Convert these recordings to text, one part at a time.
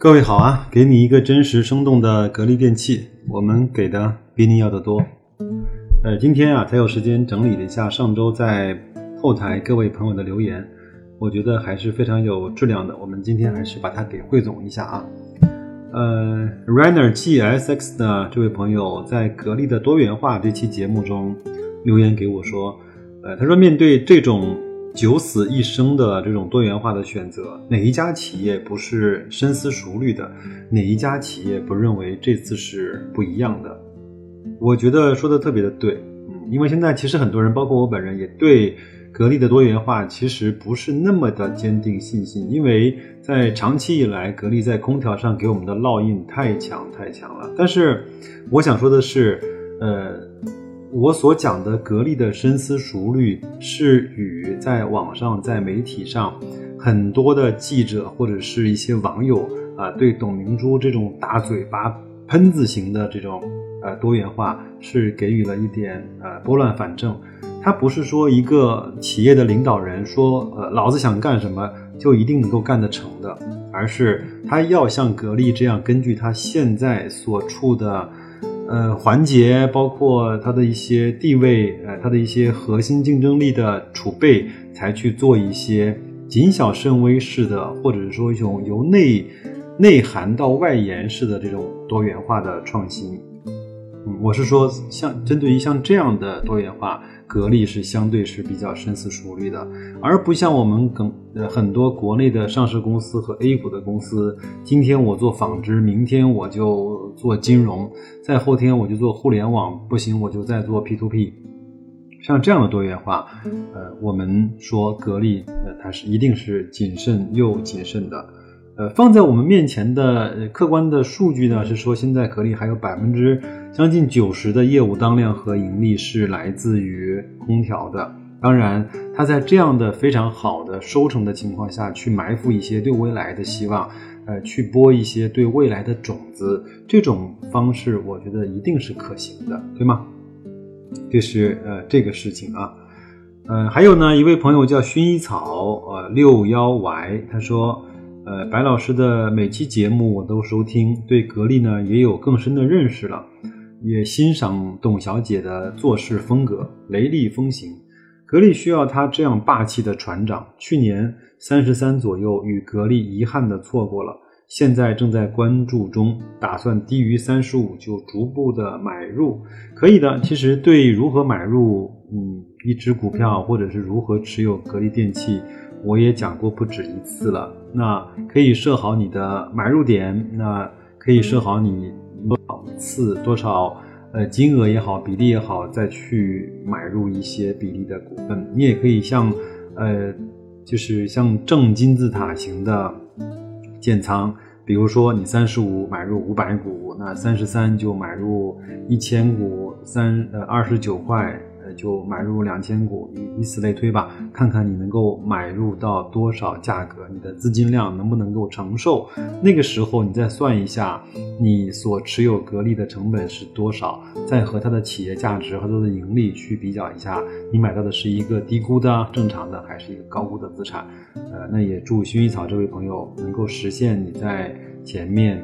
各位好啊，给你一个真实生动的格力电器，我们给的比你要的多。呃，今天啊才有时间整理了一下上周在后台各位朋友的留言，我觉得还是非常有质量的。我们今天还是把它给汇总一下啊。呃，Rainer GSX 的这位朋友在格力的多元化这期节目中留言给我说，呃，他说面对这种。九死一生的这种多元化的选择，哪一家企业不是深思熟虑的？哪一家企业不认为这次是不一样的？我觉得说的特别的对，嗯，因为现在其实很多人，包括我本人，也对格力的多元化其实不是那么的坚定信心，因为在长期以来，格力在空调上给我们的烙印太强太强了。但是我想说的是，呃。我所讲的格力的深思熟虑，是与在网上、在媒体上很多的记者或者是一些网友啊，对董明珠这种大嘴巴喷子型的这种呃多元化，是给予了一点呃拨乱反正。他不是说一个企业的领导人说呃老子想干什么就一定能够干得成的，而是他要像格力这样，根据他现在所处的。呃，环节包括它的一些地位，呃，它的一些核心竞争力的储备，才去做一些谨小慎微式的，或者是说一种由内内涵到外延式的这种多元化的创新。嗯，我是说，像针对于像这样的多元化。格力是相对是比较深思熟虑的，而不像我们更呃很多国内的上市公司和 A 股的公司，今天我做纺织，明天我就做金融，再后天我就做互联网，不行我就再做 P to P，像这样的多元化，呃，我们说格力，呃，它是一定是谨慎又谨慎的。呃，放在我们面前的客观的数据呢，是说现在格力还有百分之将近九十的业务当量和盈利是来自于空调的。当然，它在这样的非常好的收成的情况下去埋伏一些对未来的希望，呃，去播一些对未来的种子，这种方式我觉得一定是可行的，对吗？这是呃这个事情啊，呃，还有呢，一位朋友叫薰衣草，呃，六幺 Y，他说。呃，白老师的每期节目我都收听，对格力呢也有更深的认识了，也欣赏董小姐的做事风格，雷厉风行。格力需要他这样霸气的船长。去年三十三左右与格力遗憾的错过了，现在正在关注中，打算低于三十五就逐步的买入，可以的。其实对如何买入，嗯，一只股票或者是如何持有格力电器。我也讲过不止一次了，那可以设好你的买入点，那可以设好你多少次、多少呃金额也好、比例也好，再去买入一些比例的股份。你也可以像呃，就是像正金字塔型的建仓，比如说你三十五买入五百股，那三十三就买入一千股，三呃二十九块。就买入两千股，以以此类推吧，看看你能够买入到多少价格，你的资金量能不能够承受？那个时候你再算一下，你所持有格力的成本是多少，再和它的企业价值和它的盈利去比较一下，你买到的是一个低估的正常的，还是一个高估的资产？呃，那也祝薰衣草这位朋友能够实现你在前面，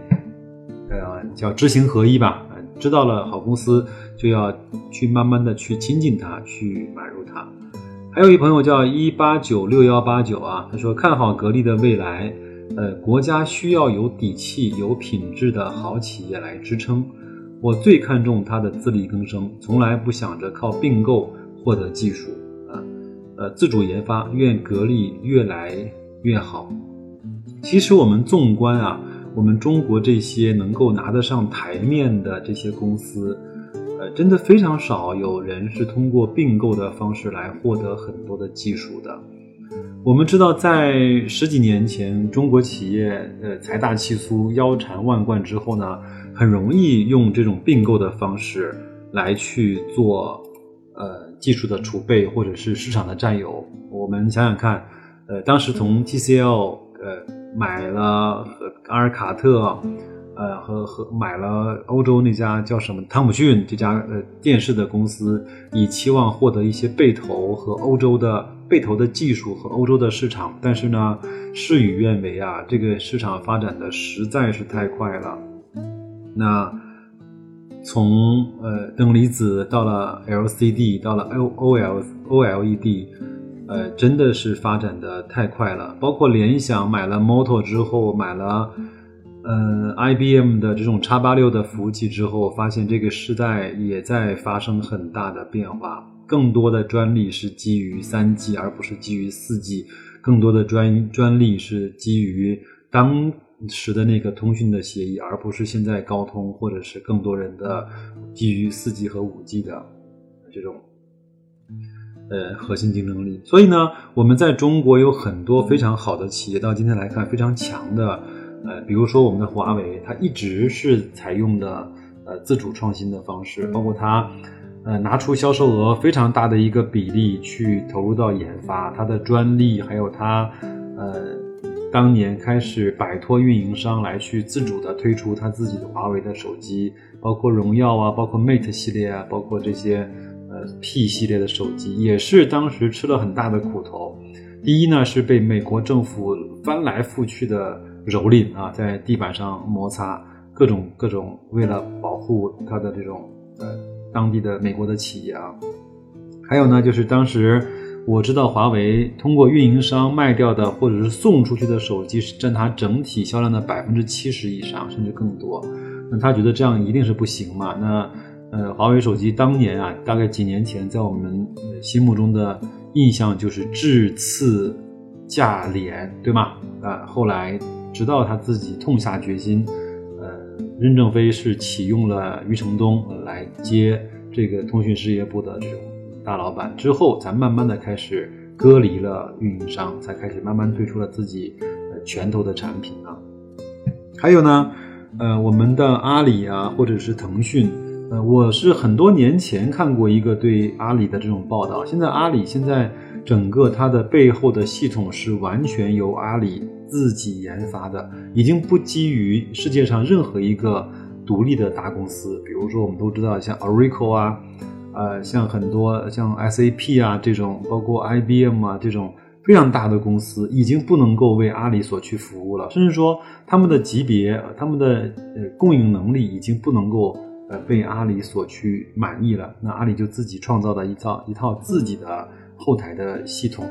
呃，叫知行合一吧。知道了好公司，就要去慢慢的去亲近它，去买入它。还有一朋友叫一八九六幺八九啊，他说看好格力的未来，呃，国家需要有底气、有品质的好企业来支撑。我最看重它的自力更生，从来不想着靠并购获得技术啊，呃，自主研发，愿格力越来越好。其实我们纵观啊。我们中国这些能够拿得上台面的这些公司，呃，真的非常少有人是通过并购的方式来获得很多的技术的。我们知道，在十几年前，中国企业呃财大气粗、腰缠万贯之后呢，很容易用这种并购的方式来去做呃技术的储备或者是市场的占有。我们想想看，呃，当时从 TCL 呃。买了阿尔卡特，呃，和和买了欧洲那家叫什么汤姆逊这家呃电视的公司，以期望获得一些被投和欧洲的被投的技术和欧洲的市场，但是呢，事与愿违啊，这个市场发展的实在是太快了。那从呃等离子到了 LCD，到了 O O L O L E D，呃，真的是发展的太快了。包括联想买了 Moto 之后，买了。嗯，IBM 的这种叉八六的服务器之后，发现这个时代也在发生很大的变化。更多的专利是基于三 G，而不是基于四 G。更多的专专利是基于当时的那个通讯的协议，而不是现在高通或者是更多人的基于四 G 和五 G 的这种呃核心竞争力。所以呢，我们在中国有很多非常好的企业，到今天来看非常强的。呃，比如说我们的华为，它一直是采用的呃自主创新的方式，包括它呃拿出销售额非常大的一个比例去投入到研发，它的专利，还有它呃当年开始摆脱运营商来去自主的推出它自己的华为的手机，包括荣耀啊，包括 Mate 系列啊，包括这些呃 P 系列的手机，也是当时吃了很大的苦头。第一呢，是被美国政府翻来覆去的。蹂躏啊，在地板上摩擦，各种各种，为了保护它的这种呃当地的美国的企业啊，还有呢，就是当时我知道华为通过运营商卖掉的或者是送出去的手机是占它整体销量的百分之七十以上，甚至更多。那他觉得这样一定是不行嘛？那呃，华为手机当年啊，大概几年前在我们心目中的印象就是质次价廉，对吗？啊，后来。直到他自己痛下决心，呃，任正非是启用了余承东来接这个通讯事业部的这种大老板之后，才慢慢的开始割离了运营商，才开始慢慢推出了自己呃拳头的产品啊。还有呢，呃，我们的阿里啊，或者是腾讯，我是很多年前看过一个对阿里的这种报道。现在阿里现在整个它的背后的系统是完全由阿里。自己研发的，已经不基于世界上任何一个独立的大公司。比如说，我们都知道像 Oracle 啊，呃，像很多像 SAP 啊这种，包括 IBM 啊这种非常大的公司，已经不能够为阿里所去服务了。甚至说，他们的级别、他们的呃供应能力已经不能够呃被阿里所去满意了。那阿里就自己创造了一套一套自己的后台的系统。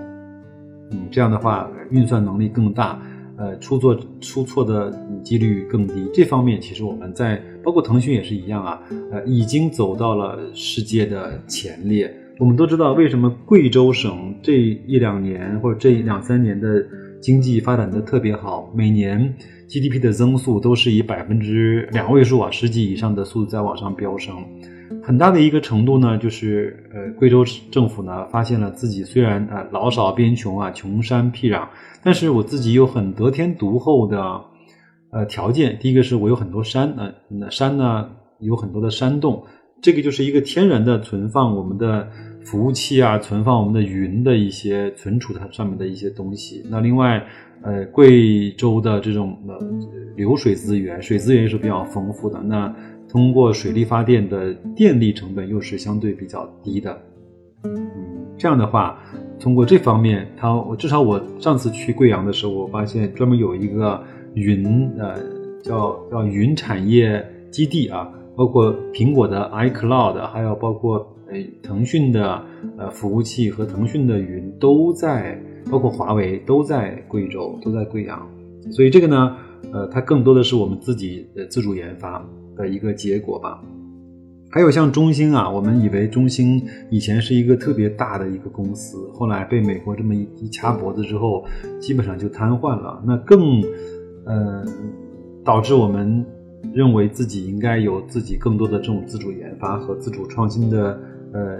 嗯，这样的话运算能力更大，呃，出错出错的几率更低。这方面其实我们在包括腾讯也是一样啊，呃，已经走到了世界的前列。我们都知道为什么贵州省这一两年或者这两三年的经济发展的特别好，每年 GDP 的增速都是以百分之两位数啊，十几以上的速度在往上飙升。很大的一个程度呢，就是呃，贵州政府呢发现了自己虽然啊老少边穷啊，穷山僻壤，但是我自己有很得天独厚的呃条件。第一个是我有很多山，呃，那山呢有很多的山洞，这个就是一个天然的存放我们的服务器啊，存放我们的云的一些存储它上面的一些东西。那另外，呃，贵州的这种呃流水资源，水资源是比较丰富的。那通过水力发电的电力成本又是相对比较低的，嗯，这样的话，通过这方面，它我至少我上次去贵阳的时候，我发现专门有一个云呃叫叫云产业基地啊，包括苹果的 iCloud，还有包括呃腾讯的呃服务器和腾讯的云都在，包括华为都在贵州，都在贵阳，所以这个呢，呃，它更多的是我们自己的自主研发。的一个结果吧，还有像中兴啊，我们以为中兴以前是一个特别大的一个公司，后来被美国这么一一掐脖子之后，基本上就瘫痪了。那更，呃，导致我们认为自己应该有自己更多的这种自主研发和自主创新的呃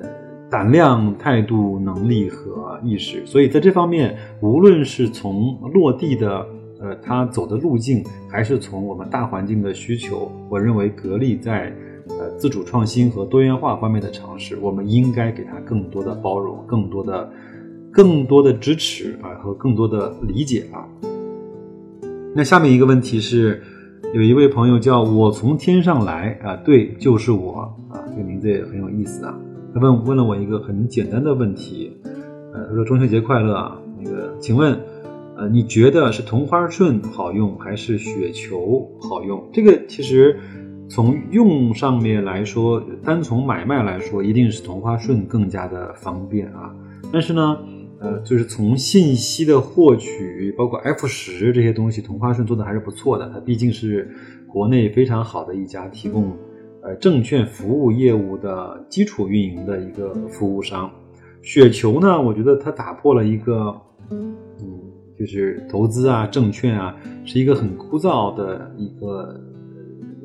胆量、态度、能力和意识。所以在这方面，无论是从落地的。呃，他走的路径还是从我们大环境的需求。我认为格力在呃自主创新和多元化方面的尝试，我们应该给他更多的包容、更多的、更多的支持啊和更多的理解啊。那下面一个问题是，有一位朋友叫我从天上来啊，对，就是我啊，这个名字也很有意思啊。他问问了我一个很简单的问题。呃，他说中秋节快乐啊，那个，请问，呃，你觉得是同花顺好用还是雪球好用？这个其实从用上面来说，单从买卖来说，一定是同花顺更加的方便啊。但是呢，呃，就是从信息的获取，包括 F 十这些东西，同花顺做的还是不错的。它毕竟是国内非常好的一家提供呃证券服务业务的基础运营的一个服务商。雪球呢，我觉得它打破了一个，嗯，就是投资啊、证券啊，是一个很枯燥的一个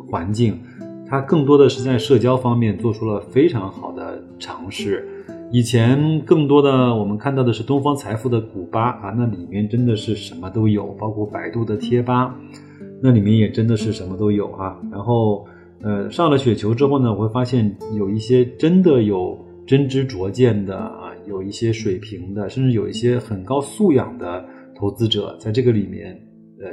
环境。它更多的是在社交方面做出了非常好的尝试。以前更多的我们看到的是东方财富的股吧啊，那里面真的是什么都有，包括百度的贴吧，那里面也真的是什么都有啊。然后，呃，上了雪球之后呢，我会发现有一些真的有真知灼见的啊，有一些水平的，甚至有一些很高素养的投资者在这个里面，呃。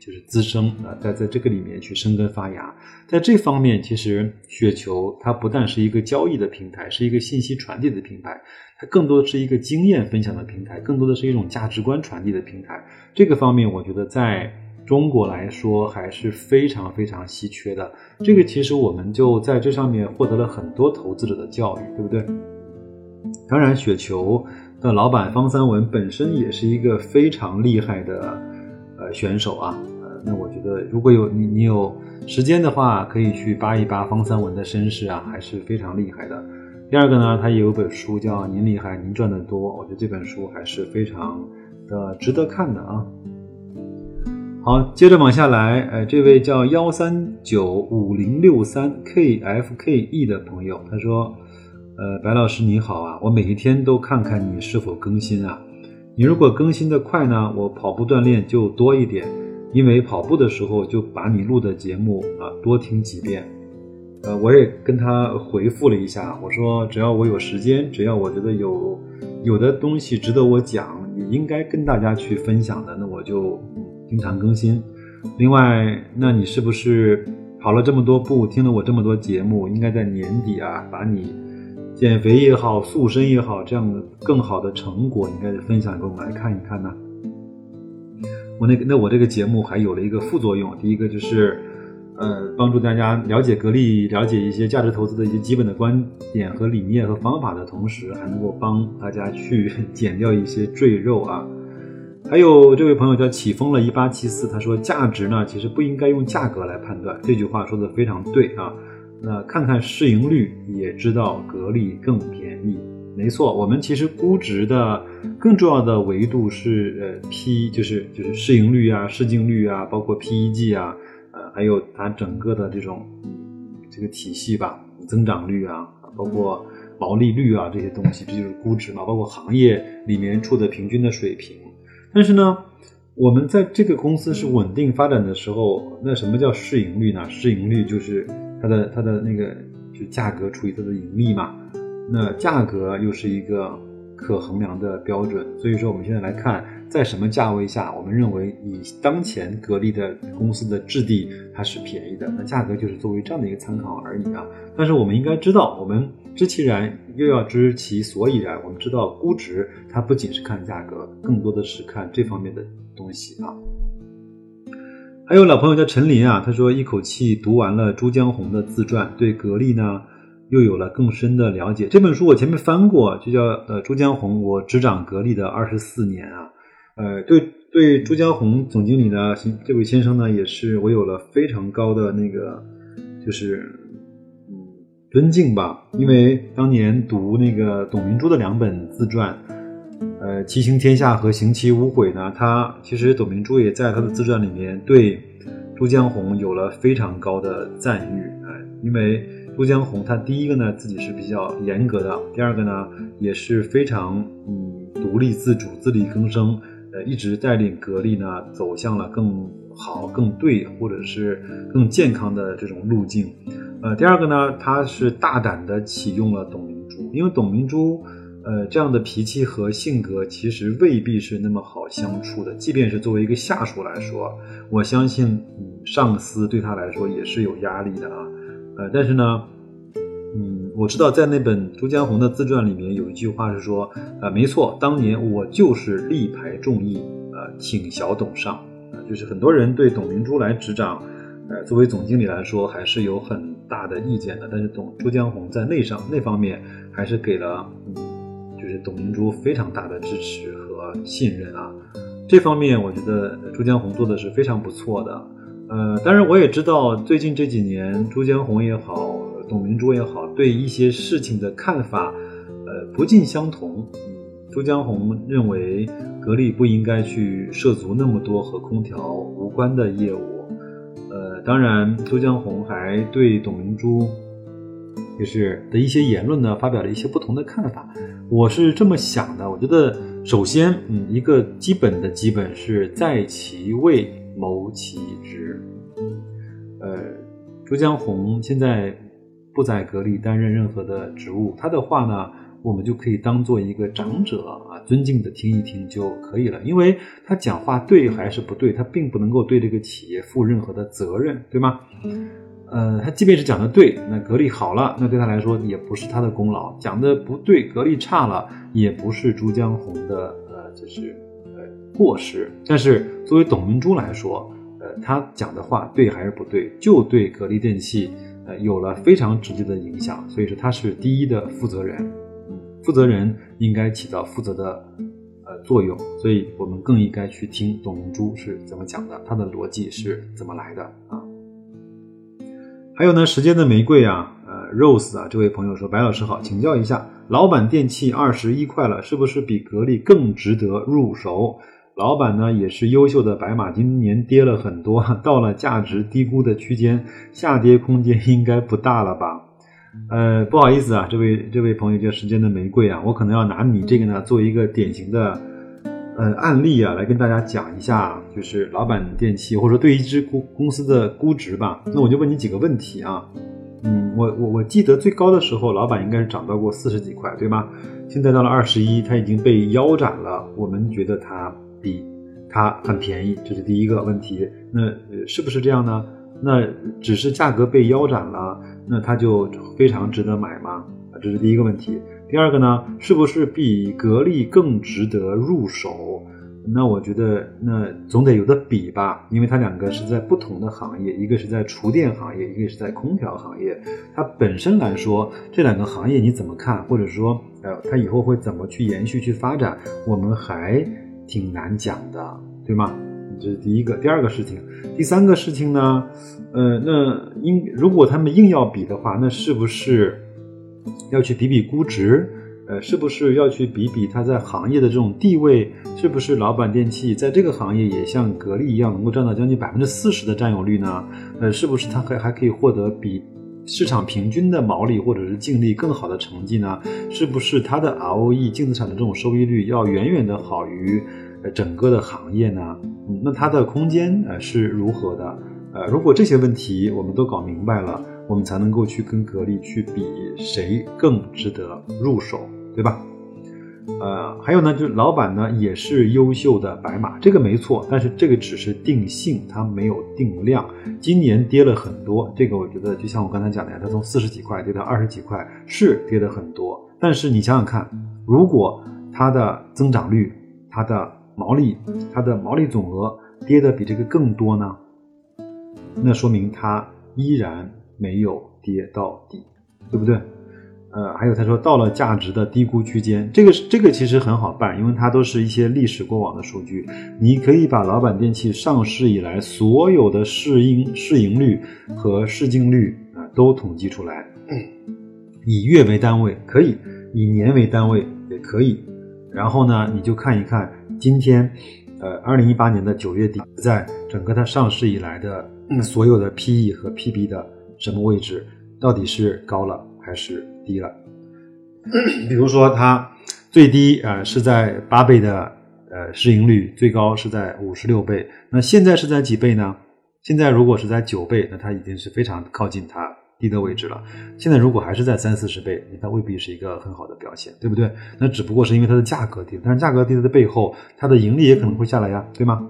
就是滋生啊，在在这个里面去生根发芽，在这方面，其实雪球它不但是一个交易的平台，是一个信息传递的平台，它更多的是一个经验分享的平台，更多的是一种价值观传递的平台。这个方面，我觉得在中国来说还是非常非常稀缺的。这个其实我们就在这上面获得了很多投资者的教育，对不对？当然，雪球的老板方三文本身也是一个非常厉害的呃选手啊。呃那我觉得，如果有你你有时间的话，可以去扒一扒方三文的身世啊，还是非常厉害的。第二个呢，他也有本书叫《您厉害，您赚得多》，我觉得这本书还是非常的值得看的啊。好，接着往下来，呃，这位叫幺三九五零六三 kfke 的朋友，他说，呃，白老师你好啊，我每一天都看看你是否更新啊，你如果更新的快呢，我跑步锻炼就多一点。因为跑步的时候就把你录的节目啊多听几遍，呃，我也跟他回复了一下，我说只要我有时间，只要我觉得有有的东西值得我讲，也应该跟大家去分享的，那我就经常更新。另外，那你是不是跑了这么多步，听了我这么多节目，应该在年底啊，把你减肥也好、塑身也好这样的更好的成果，应该分享给我们来看一看呢？我那个那我这个节目还有了一个副作用，第一个就是，呃，帮助大家了解格力，了解一些价值投资的一些基本的观点和理念和方法的同时，还能够帮大家去 减掉一些赘肉啊。还有这位朋友叫起风了一八七四，他说价值呢其实不应该用价格来判断，这句话说的非常对啊。那看看市盈率也知道格力更便宜。没错，我们其实估值的更重要的维度是呃 P，就是就是市盈率啊、市净率啊，包括 PEG 啊，呃，还有它整个的这种这个体系吧，增长率啊，包括毛利率啊这些东西，这就是估值嘛，包括行业里面处的平均的水平。但是呢，我们在这个公司是稳定发展的时候，那什么叫市盈率呢？市盈率就是它的它的那个就价格除以它的盈利嘛。那价格又是一个可衡量的标准，所以说我们现在来看，在什么价位下，我们认为以当前格力的公司的质地它是便宜的，那价格就是作为这样的一个参考而已啊。但是我们应该知道，我们知其然又要知其所以然。我们知道估值它不仅是看价格，更多的是看这方面的东西啊。还有老朋友叫陈林啊，他说一口气读完了朱江红的自传，对格力呢。又有了更深的了解。这本书我前面翻过，就叫呃朱江红，我执掌格力的二十四年啊，呃对对朱江红总经理呢，这位先生呢，也是我有了非常高的那个就是尊敬吧，因为当年读那个董明珠的两本自传，呃《骑行天下》和《行骑无悔》呢，他其实董明珠也在他的自传里面对朱江红有了非常高的赞誉，哎，因为。朱江红，他第一个呢自己是比较严格的，第二个呢也是非常嗯独立自主、自力更生，呃，一直带领格力呢走向了更好、更对或者是更健康的这种路径。呃，第二个呢，他是大胆的启用了董明珠，因为董明珠呃这样的脾气和性格其实未必是那么好相处的，即便是作为一个下属来说，我相信嗯上司对他来说也是有压力的啊。呃，但是呢，嗯，我知道在那本朱江洪的自传里面有一句话是说，呃，没错，当年我就是力排众议，呃，请小董上，就是很多人对董明珠来执掌，呃，作为总经理来说还是有很大的意见的，但是董朱江洪在那上那方面还是给了，嗯，就是董明珠非常大的支持和信任啊，这方面我觉得朱江洪做的是非常不错的。呃，当然我也知道，最近这几年朱江洪也好，董明珠也好，对一些事情的看法，呃，不尽相同。朱江洪认为格力不应该去涉足那么多和空调无关的业务。呃，当然，朱江洪还对董明珠就是的一些言论呢，发表了一些不同的看法。我是这么想的，我觉得首先，嗯，一个基本的基本是在其位。谋其职，呃，朱江洪现在不在格力担任任何的职务，他的话呢，我们就可以当做一个长者，尊敬的听一听就可以了。因为他讲话对还是不对，他并不能够对这个企业负任何的责任，对吗？呃，他即便是讲的对，那格力好了，那对他来说也不是他的功劳；讲的不对，格力差了，也不是朱江洪的呃，就是呃。过失，但是作为董明珠来说，呃，她讲的话对还是不对，就对格力电器，呃，有了非常直接的影响，所以说她是第一的负责人，负责人应该起到负责的，呃，作用，所以我们更应该去听董明珠是怎么讲的，她的逻辑是怎么来的啊？还有呢，时间的玫瑰啊，呃，Rose 啊，这位朋友说，白老师好，请教一下，老板电器二十一块了，是不是比格力更值得入手？老板呢也是优秀的白马，今年跌了很多，到了价值低估的区间，下跌空间应该不大了吧？呃，不好意思啊，这位这位朋友叫时间的玫瑰啊，我可能要拿你这个呢做一个典型的呃案例啊，来跟大家讲一下，就是老板电器或者说对一只公公司的估值吧。那我就问你几个问题啊，嗯，我我我记得最高的时候，老板应该是涨到过四十几块，对吗？现在到了二十一，它已经被腰斩了，我们觉得它。低，它很便宜，这是第一个问题。那呃是不是这样呢？那只是价格被腰斩了，那它就非常值得买吗？啊，这是第一个问题。第二个呢，是不是比格力更值得入手？那我觉得，那总得有的比吧，因为它两个是在不同的行业，一个是在厨电行业，一个是在空调行业。它本身来说，这两个行业你怎么看？或者说，呃，它以后会怎么去延续、去发展？我们还。挺难讲的，对吗？这是第一个。第二个事情，第三个事情呢？呃，那应如果他们硬要比的话，那是不是要去比比估值？呃，是不是要去比比它在行业的这种地位？是不是老板电器在这个行业也像格力一样，能够占到将近百分之四十的占有率呢？呃，是不是它还还可以获得比市场平均的毛利或者是净利更好的成绩呢？是不是它的 ROE 净资产的这种收益率要远远的好于整个的行业呢？嗯，那它的空间呃是如何的？呃，如果这些问题我们都搞明白了，我们才能够去跟格力去比谁更值得入手，对吧？呃，还有呢，就是老板呢也是优秀的白马，这个没错，但是这个只是定性，它没有定量。今年跌了很多，这个我觉得就像我刚才讲的呀，它从四十几块跌到二十几块，是跌的很多。但是你想想看，如果它的增长率、它的毛利、它的毛利总额跌的比这个更多呢，那说明它依然没有跌到底，对不对？呃，还有他说到了价值的低估区间，这个这个其实很好办，因为它都是一些历史过往的数据，你可以把老板电器上市以来所有的市盈市盈率和市净率啊都统计出来，以月为单位可以，以年为单位也可以，然后呢，你就看一看今天，呃，二零一八年的九月底，在整个它上市以来的所有的 PE 和 PB 的什么位置，到底是高了还是？低了，比如说它最低啊是在八倍的呃市盈率，最高是在五十六倍。那现在是在几倍呢？现在如果是在九倍，那它已经是非常靠近它低的位置了。现在如果还是在三四十倍，它未必是一个很好的表现，对不对？那只不过是因为它的价格低，但是价格低的背后，它的盈利也可能会下来呀，对吗？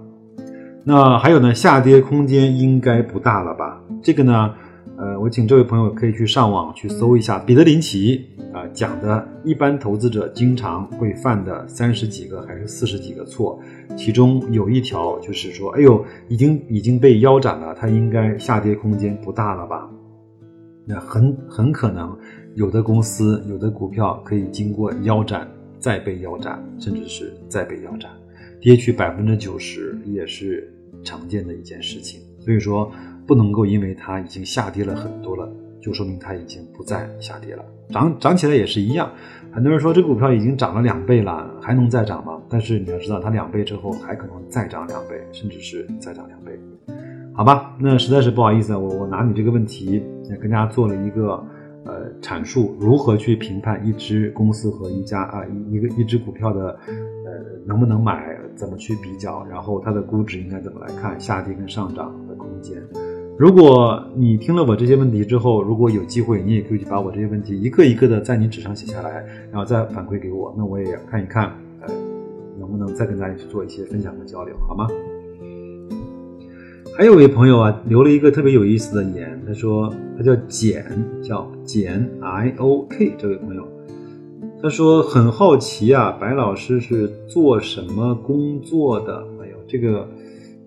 那还有呢，下跌空间应该不大了吧？这个呢？呃，我请这位朋友可以去上网去搜一下彼得林奇啊讲的，一般投资者经常会犯的三十几个还是四十几个错，其中有一条就是说，哎呦，已经已经被腰斩了，它应该下跌空间不大了吧？那很很可能有的公司有的股票可以经过腰斩，再被腰斩，甚至是再被腰斩，跌去百分之九十也是常见的一件事情。所以说。不能够因为它已经下跌了很多了，就说明它已经不再下跌了。涨涨起来也是一样，很多人说这股票已经涨了两倍了，还能再涨吗？但是你要知道，它两倍之后还可能再涨两倍，甚至是再涨两倍。好吧，那实在是不好意思，我我拿你这个问题也跟大家做了一个呃阐述，如何去评判一只公司和一家啊一一个一只股票的呃能不能买，怎么去比较，然后它的估值应该怎么来看，下跌跟上涨的空间。如果你听了我这些问题之后，如果有机会，你也可以把我这些问题一个一个的在你纸上写下来，然后再反馈给我，那我也看一看，呃，能不能再跟大家去做一些分享和交流，好吗？还有一位朋友啊，留了一个特别有意思的言，他说他叫简，叫简 I O K 这位朋友，他说很好奇啊，白老师是做什么工作的？哎呦，这个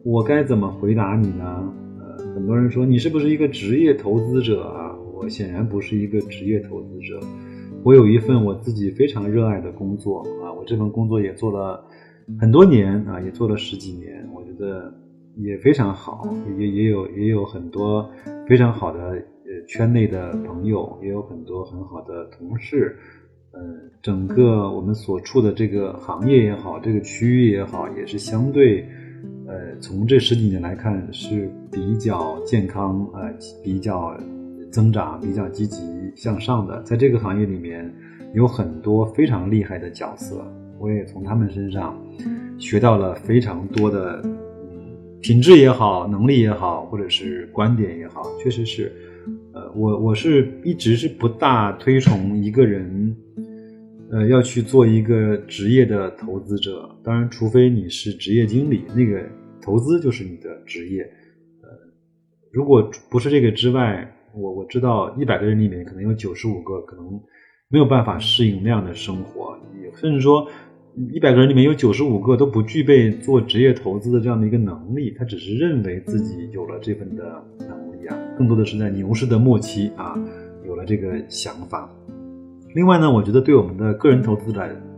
我该怎么回答你呢？呃很多人说你是不是一个职业投资者啊？我显然不是一个职业投资者，我有一份我自己非常热爱的工作啊，我这份工作也做了很多年啊，也做了十几年，我觉得也非常好，也也有也有很多非常好的呃圈内的朋友，也有很多很好的同事，呃，整个我们所处的这个行业也好，这个区域也好，也是相对。呃，从这十几年来看是比较健康，呃，比较增长，比较积极向上的。在这个行业里面，有很多非常厉害的角色，我也从他们身上学到了非常多的品质也好，能力也好，或者是观点也好，确实是。呃，我我是一直是不大推崇一个人。呃，要去做一个职业的投资者，当然，除非你是职业经理，那个投资就是你的职业。呃，如果不是这个之外，我我知道一百个人里面可能有九十五个可能没有办法适应那样的生活，也甚至说一百个人里面有九十五个都不具备做职业投资的这样的一个能力，他只是认为自己有了这份的能力啊，更多的是在牛市的末期啊，有了这个想法。另外呢，我觉得对我们的个人投资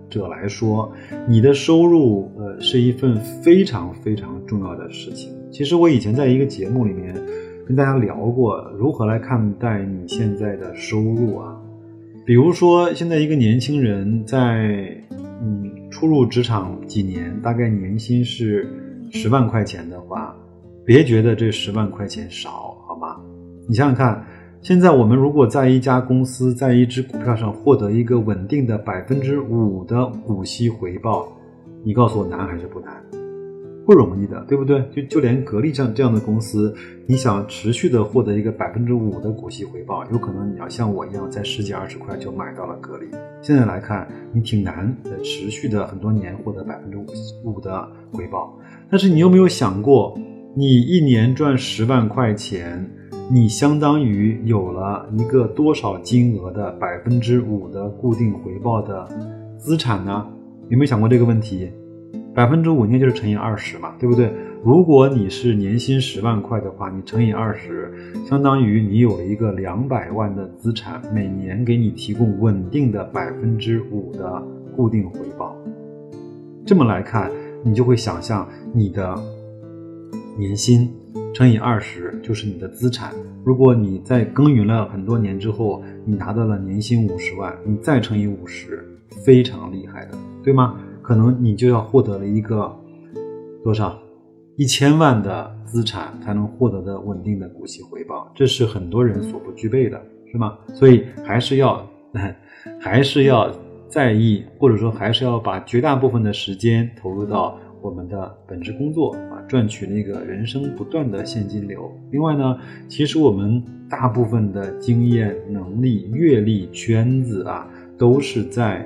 者来说，你的收入呃是一份非常非常重要的事情。其实我以前在一个节目里面跟大家聊过，如何来看待你现在的收入啊？比如说，现在一个年轻人在嗯初入职场几年，大概年薪是十万块钱的话，别觉得这十万块钱少，好吗？你想想看。现在我们如果在一家公司，在一只股票上获得一个稳定的百分之五的股息回报，你告诉我难还是不难？不容易的，对不对？就就连格力这样这样的公司，你想持续的获得一个百分之五的股息回报，有可能你要像我一样，在十几二十块就买到了格力。现在来看，你挺难的，持续的很多年获得百分之五五的回报。但是你有没有想过，你一年赚十万块钱？你相当于有了一个多少金额的百分之五的固定回报的资产呢？有没有想过这个问题？百分之五应该就是乘以二十嘛，对不对？如果你是年薪十万块的话，你乘以二十，相当于你有了一个两百万的资产，每年给你提供稳定的百分之五的固定回报。这么来看，你就会想象你的年薪。乘以二十就是你的资产。如果你在耕耘了很多年之后，你拿到了年薪五十万，你再乘以五十，非常厉害的，对吗？可能你就要获得了一个多少一千万的资产才能获得的稳定的股息回报，这是很多人所不具备的，是吗？所以还是要 还是要在意，或者说还是要把绝大部分的时间投入到。我们的本职工作啊，赚取那个人生不断的现金流。另外呢，其实我们大部分的经验、能力、阅历、圈子啊，都是在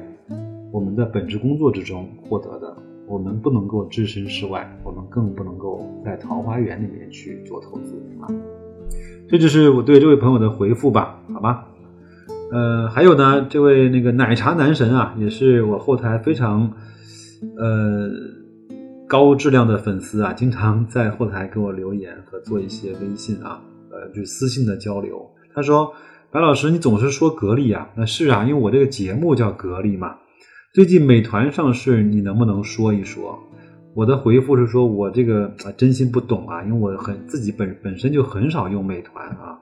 我们的本职工作之中获得的。我们不能够置身事外，我们更不能够在桃花源里面去做投资啊。这就是我对这位朋友的回复吧，好吧。呃，还有呢，这位那个奶茶男神啊，也是我后台非常呃高质量的粉丝啊，经常在后台给我留言和做一些微信啊，呃，就私信的交流。他说：“白老师，你总是说格力啊，那是啊，因为我这个节目叫格力嘛。最近美团上市，你能不能说一说？”我的回复是说，我这个啊真心不懂啊，因为我很自己本本身就很少用美团啊。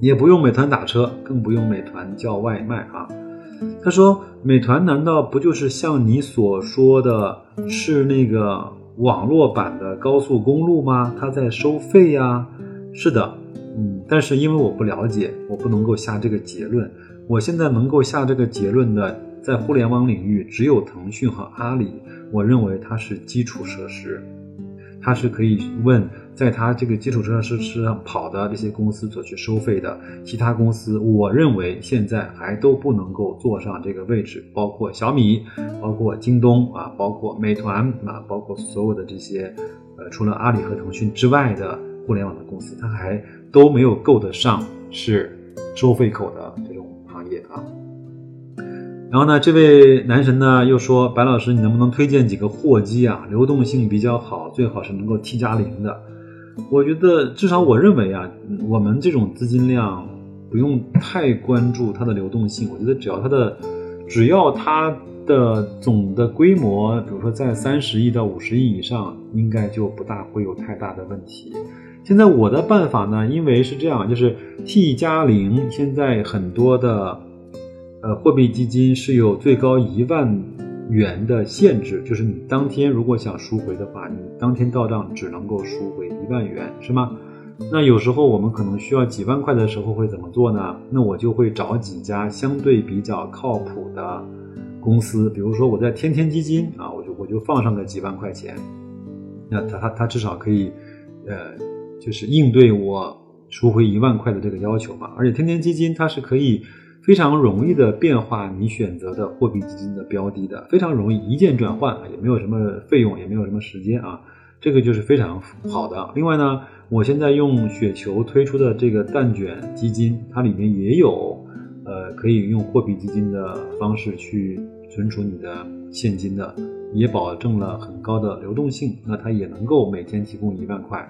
也不用美团打车，更不用美团叫外卖啊。他说：“美团难道不就是像你所说的，是那个网络版的高速公路吗？它在收费呀？”是的，嗯，但是因为我不了解，我不能够下这个结论。我现在能够下这个结论的，在互联网领域只有腾讯和阿里，我认为它是基础设施。它是可以问，在它这个基础设施上跑的这些公司所去收费的，其他公司，我认为现在还都不能够坐上这个位置，包括小米，包括京东啊，包括美团啊，包括所有的这些，呃，除了阿里和腾讯之外的互联网的公司，它还都没有够得上是收费口的这种。然后呢，这位男神呢又说：“白老师，你能不能推荐几个货基啊？流动性比较好，最好是能够 T 加零的。我觉得至少我认为啊，我们这种资金量不用太关注它的流动性。我觉得只要它的，只要它的总的规模，比如说在三十亿到五十亿以上，应该就不大会有太大的问题。现在我的办法呢，因为是这样，就是 T 加零，现在很多的。呃，货币基金是有最高一万元的限制，就是你当天如果想赎回的话，你当天到账只能够赎回一万元，是吗？那有时候我们可能需要几万块的时候会怎么做呢？那我就会找几家相对比较靠谱的公司，比如说我在天天基金啊，我就我就放上个几万块钱，那他他他至少可以，呃，就是应对我赎回一万块的这个要求嘛。而且天天基金它是可以。非常容易的变化你选择的货币基金的标的的，非常容易一键转换也没有什么费用，也没有什么时间啊，这个就是非常好的。另外呢，我现在用雪球推出的这个蛋卷基金，它里面也有，呃，可以用货币基金的方式去存储你的现金的，也保证了很高的流动性，那它也能够每天提供一万块。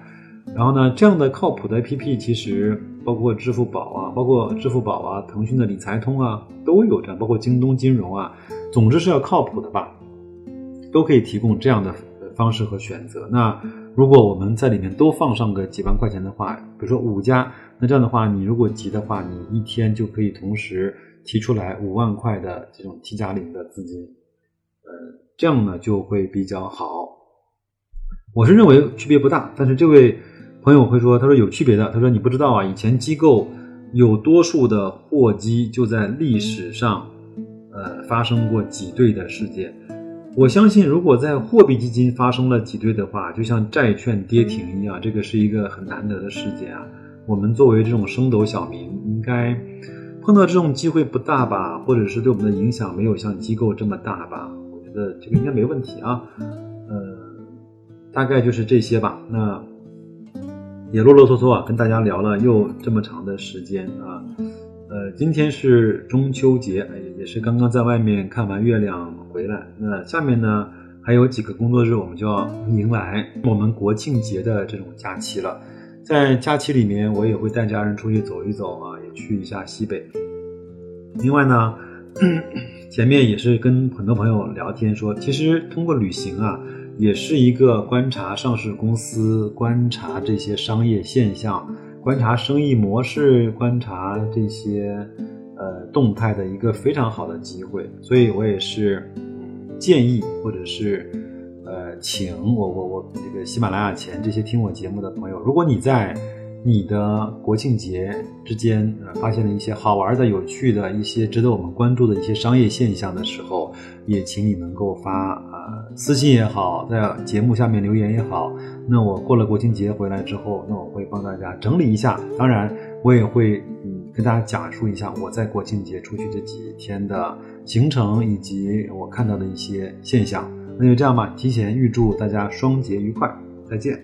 然后呢，这样的靠谱的 APP 其实。包括支付宝啊，包括支付宝啊，腾讯的理财通啊，都有这样，包括京东金融啊，总之是要靠谱的吧，都可以提供这样的方式和选择。那如果我们在里面都放上个几万块钱的话，比如说五家，那这样的话，你如果急的话，你一天就可以同时提出来五万块的这种 T 加零的资金，呃，这样呢就会比较好。我是认为区别不大，但是这位。朋友会说：“他说有区别的。他说你不知道啊，以前机构有多数的货基就在历史上，呃，发生过挤兑的事件。我相信，如果在货币基金发生了挤兑的话，就像债券跌停一样，这个是一个很难得的事件啊。我们作为这种升斗小民，应该碰到这种机会不大吧？或者是对我们的影响没有像机构这么大吧？我觉得这个应该没问题啊。呃，大概就是这些吧。那。”也啰啰嗦嗦啊，跟大家聊了又这么长的时间啊，呃，今天是中秋节，也是刚刚在外面看完月亮回来。那下面呢，还有几个工作日，我们就要迎来我们国庆节的这种假期了。在假期里面，我也会带家人出去走一走啊，也去一下西北。另外呢，前面也是跟很多朋友聊天说，其实通过旅行啊。也是一个观察上市公司、观察这些商业现象、观察生意模式、观察这些呃动态的一个非常好的机会，所以我也是建议或者是呃请我我我这个喜马拉雅前这些听我节目的朋友，如果你在。你的国庆节之间，呃，发现了一些好玩的、有趣的一些值得我们关注的一些商业现象的时候，也请你能够发私信也好，在节目下面留言也好。那我过了国庆节回来之后，那我会帮大家整理一下。当然，我也会嗯跟大家讲述一下我在国庆节出去这几天的行程以及我看到的一些现象。那就这样吧，提前预祝大家双节愉快，再见。